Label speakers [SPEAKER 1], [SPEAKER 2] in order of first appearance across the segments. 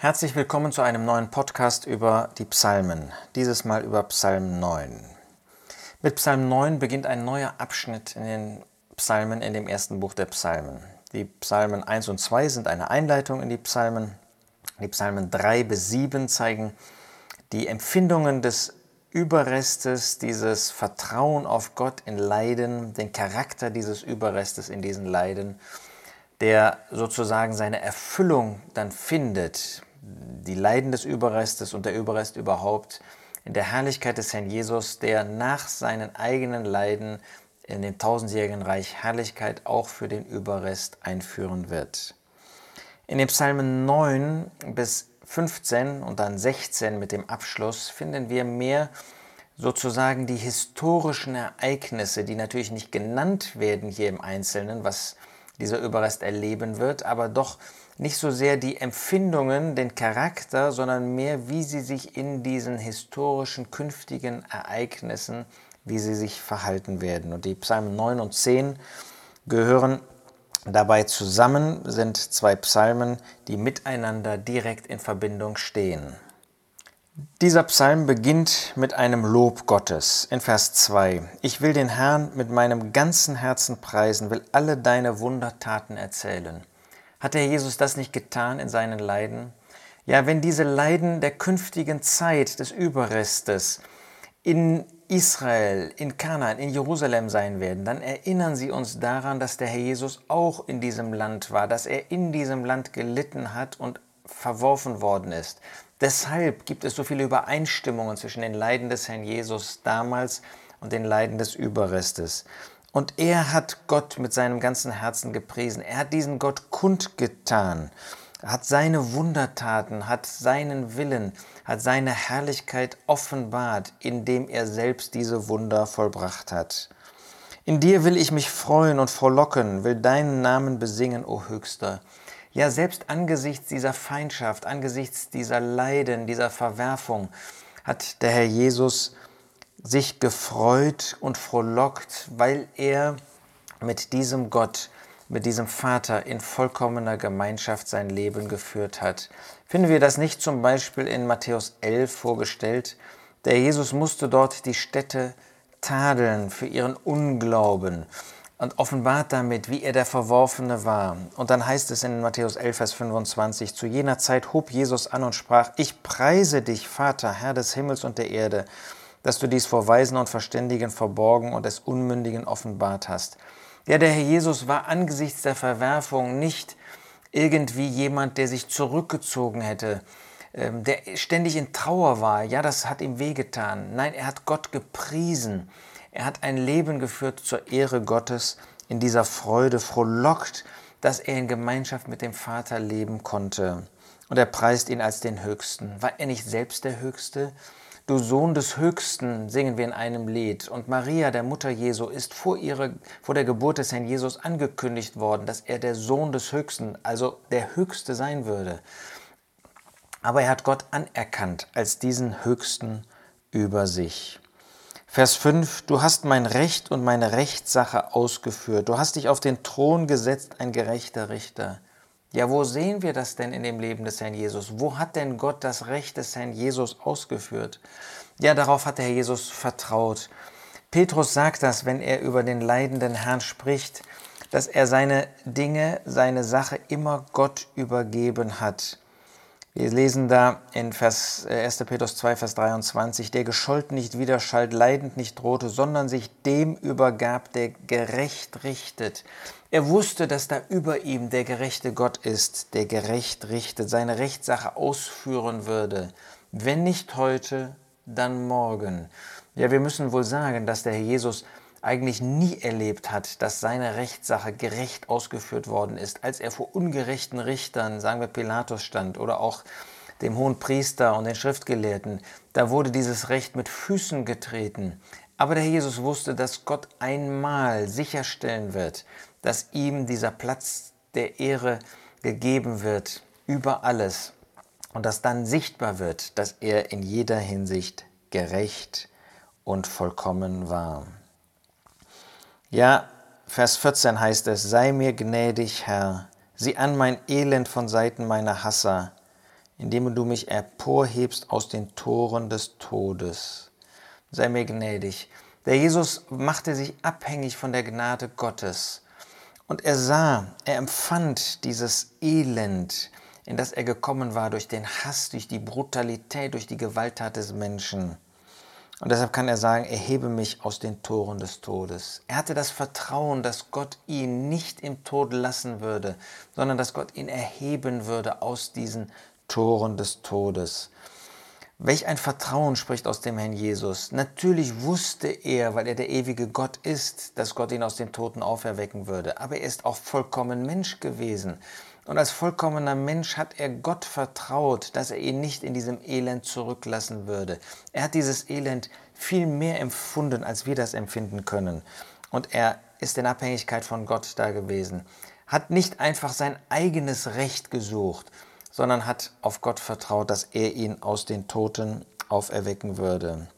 [SPEAKER 1] Herzlich willkommen zu einem neuen Podcast über die Psalmen, dieses Mal über Psalm 9. Mit Psalm 9 beginnt ein neuer Abschnitt in den Psalmen in dem ersten Buch der Psalmen. Die Psalmen 1 und 2 sind eine Einleitung in die Psalmen. Die Psalmen 3 bis 7 zeigen die Empfindungen des Überrestes, dieses Vertrauen auf Gott in Leiden, den Charakter dieses Überrestes in diesen Leiden, der sozusagen seine Erfüllung dann findet die Leiden des Überrestes und der Überrest überhaupt in der Herrlichkeit des Herrn Jesus, der nach seinen eigenen Leiden in dem tausendjährigen Reich Herrlichkeit auch für den Überrest einführen wird. In den Psalmen 9 bis 15 und dann 16 mit dem Abschluss finden wir mehr sozusagen die historischen Ereignisse, die natürlich nicht genannt werden hier im Einzelnen, was dieser Überrest erleben wird, aber doch nicht so sehr die Empfindungen, den Charakter, sondern mehr, wie sie sich in diesen historischen künftigen Ereignissen, wie sie sich verhalten werden. Und die Psalmen 9 und 10 gehören dabei zusammen, sind zwei Psalmen, die miteinander direkt in Verbindung stehen. Dieser Psalm beginnt mit einem Lob Gottes in Vers 2. Ich will den Herrn mit meinem ganzen Herzen preisen, will alle deine Wundertaten erzählen. Hat der Jesus das nicht getan in seinen Leiden? Ja, wenn diese Leiden der künftigen Zeit des Überrestes in Israel, in Kanaan, in Jerusalem sein werden, dann erinnern sie uns daran, dass der Herr Jesus auch in diesem Land war, dass er in diesem Land gelitten hat und verworfen worden ist. Deshalb gibt es so viele Übereinstimmungen zwischen den Leiden des Herrn Jesus damals und den Leiden des Überrestes. Und er hat Gott mit seinem ganzen Herzen gepriesen. Er hat diesen Gott kundgetan, hat seine Wundertaten, hat seinen Willen, hat seine Herrlichkeit offenbart, indem er selbst diese Wunder vollbracht hat. In dir will ich mich freuen und frohlocken, will deinen Namen besingen, o Höchster. Ja, selbst angesichts dieser Feindschaft, angesichts dieser Leiden, dieser Verwerfung, hat der Herr Jesus sich gefreut und frohlockt, weil er mit diesem Gott, mit diesem Vater in vollkommener Gemeinschaft sein Leben geführt hat. Finden wir das nicht zum Beispiel in Matthäus 11 vorgestellt? Der Jesus musste dort die Städte tadeln für ihren Unglauben und offenbart damit, wie er der Verworfene war. Und dann heißt es in Matthäus 11, Vers 25, zu jener Zeit hob Jesus an und sprach, ich preise dich, Vater, Herr des Himmels und der Erde, dass du dies vor Weisen und Verständigen verborgen und des Unmündigen offenbart hast. Ja, der Herr Jesus war angesichts der Verwerfung nicht irgendwie jemand, der sich zurückgezogen hätte, ähm, der ständig in Trauer war. Ja, das hat ihm wehgetan. Nein, er hat Gott gepriesen. Er hat ein Leben geführt zur Ehre Gottes, in dieser Freude frohlockt, dass er in Gemeinschaft mit dem Vater leben konnte. Und er preist ihn als den Höchsten. War er nicht selbst der Höchste? Du Sohn des Höchsten, singen wir in einem Lied. Und Maria, der Mutter Jesu, ist vor, ihre, vor der Geburt des Herrn Jesus angekündigt worden, dass er der Sohn des Höchsten, also der Höchste sein würde. Aber er hat Gott anerkannt als diesen Höchsten über sich. Vers 5, du hast mein Recht und meine Rechtssache ausgeführt. Du hast dich auf den Thron gesetzt, ein gerechter Richter. Ja, wo sehen wir das denn in dem Leben des Herrn Jesus? Wo hat denn Gott das Recht des Herrn Jesus ausgeführt? Ja, darauf hat der Herr Jesus vertraut. Petrus sagt das, wenn er über den leidenden Herrn spricht, dass er seine Dinge, seine Sache immer Gott übergeben hat. Wir lesen da in Vers, 1. Äh, Petrus 2, Vers 23, der gescholten nicht widerschallt, leidend nicht drohte, sondern sich dem übergab, der gerecht richtet. Er wusste, dass da über ihm der gerechte Gott ist, der gerecht richtet, seine Rechtssache ausführen würde. Wenn nicht heute, dann morgen. Ja, wir müssen wohl sagen, dass der Herr Jesus eigentlich nie erlebt hat, dass seine Rechtssache gerecht ausgeführt worden ist, als er vor ungerechten Richtern, sagen wir Pilatus stand oder auch dem hohen Priester und den Schriftgelehrten, da wurde dieses Recht mit Füßen getreten. Aber der Jesus wusste, dass Gott einmal sicherstellen wird, dass ihm dieser Platz der Ehre gegeben wird über alles und dass dann sichtbar wird, dass er in jeder Hinsicht gerecht und vollkommen war. Ja, Vers 14 heißt es, sei mir gnädig, Herr, sieh an mein Elend von Seiten meiner Hasser. indem du mich emporhebst aus den Toren des Todes. Sei mir gnädig. Der Jesus machte sich abhängig von der Gnade Gottes. Und er sah, er empfand dieses Elend, in das er gekommen war durch den Hass, durch die Brutalität, durch die Gewalttat des Menschen. Und deshalb kann er sagen, erhebe mich aus den Toren des Todes. Er hatte das Vertrauen, dass Gott ihn nicht im Tod lassen würde, sondern dass Gott ihn erheben würde aus diesen Toren des Todes. Welch ein Vertrauen spricht aus dem Herrn Jesus. Natürlich wusste er, weil er der ewige Gott ist, dass Gott ihn aus den Toten auferwecken würde. Aber er ist auch vollkommen Mensch gewesen. Und als vollkommener Mensch hat er Gott vertraut, dass er ihn nicht in diesem Elend zurücklassen würde. Er hat dieses Elend viel mehr empfunden, als wir das empfinden können. Und er ist in Abhängigkeit von Gott da gewesen. Hat nicht einfach sein eigenes Recht gesucht, sondern hat auf Gott vertraut, dass er ihn aus den Toten auferwecken würde.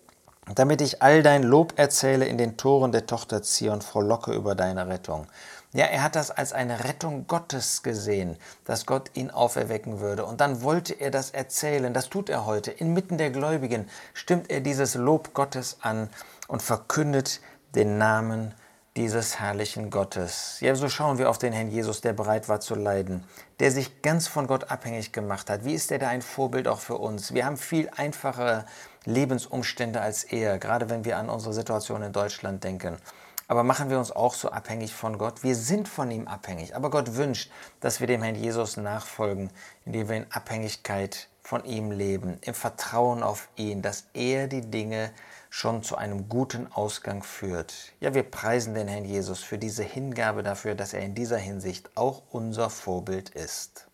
[SPEAKER 1] Damit ich all dein Lob erzähle in den Toren der Tochter Zion, frohlocke über deine Rettung. Ja, er hat das als eine Rettung Gottes gesehen, dass Gott ihn auferwecken würde. Und dann wollte er das erzählen. Das tut er heute. Inmitten der Gläubigen stimmt er dieses Lob Gottes an und verkündet den Namen dieses herrlichen Gottes. Ja, so schauen wir auf den Herrn Jesus, der bereit war zu leiden, der sich ganz von Gott abhängig gemacht hat. Wie ist er da ein Vorbild auch für uns? Wir haben viel einfachere Lebensumstände als er, gerade wenn wir an unsere Situation in Deutschland denken. Aber machen wir uns auch so abhängig von Gott? Wir sind von ihm abhängig. Aber Gott wünscht, dass wir dem Herrn Jesus nachfolgen, indem wir in Abhängigkeit von ihm leben, im Vertrauen auf ihn, dass er die Dinge schon zu einem guten Ausgang führt. Ja, wir preisen den Herrn Jesus für diese Hingabe dafür, dass er in dieser Hinsicht auch unser Vorbild ist.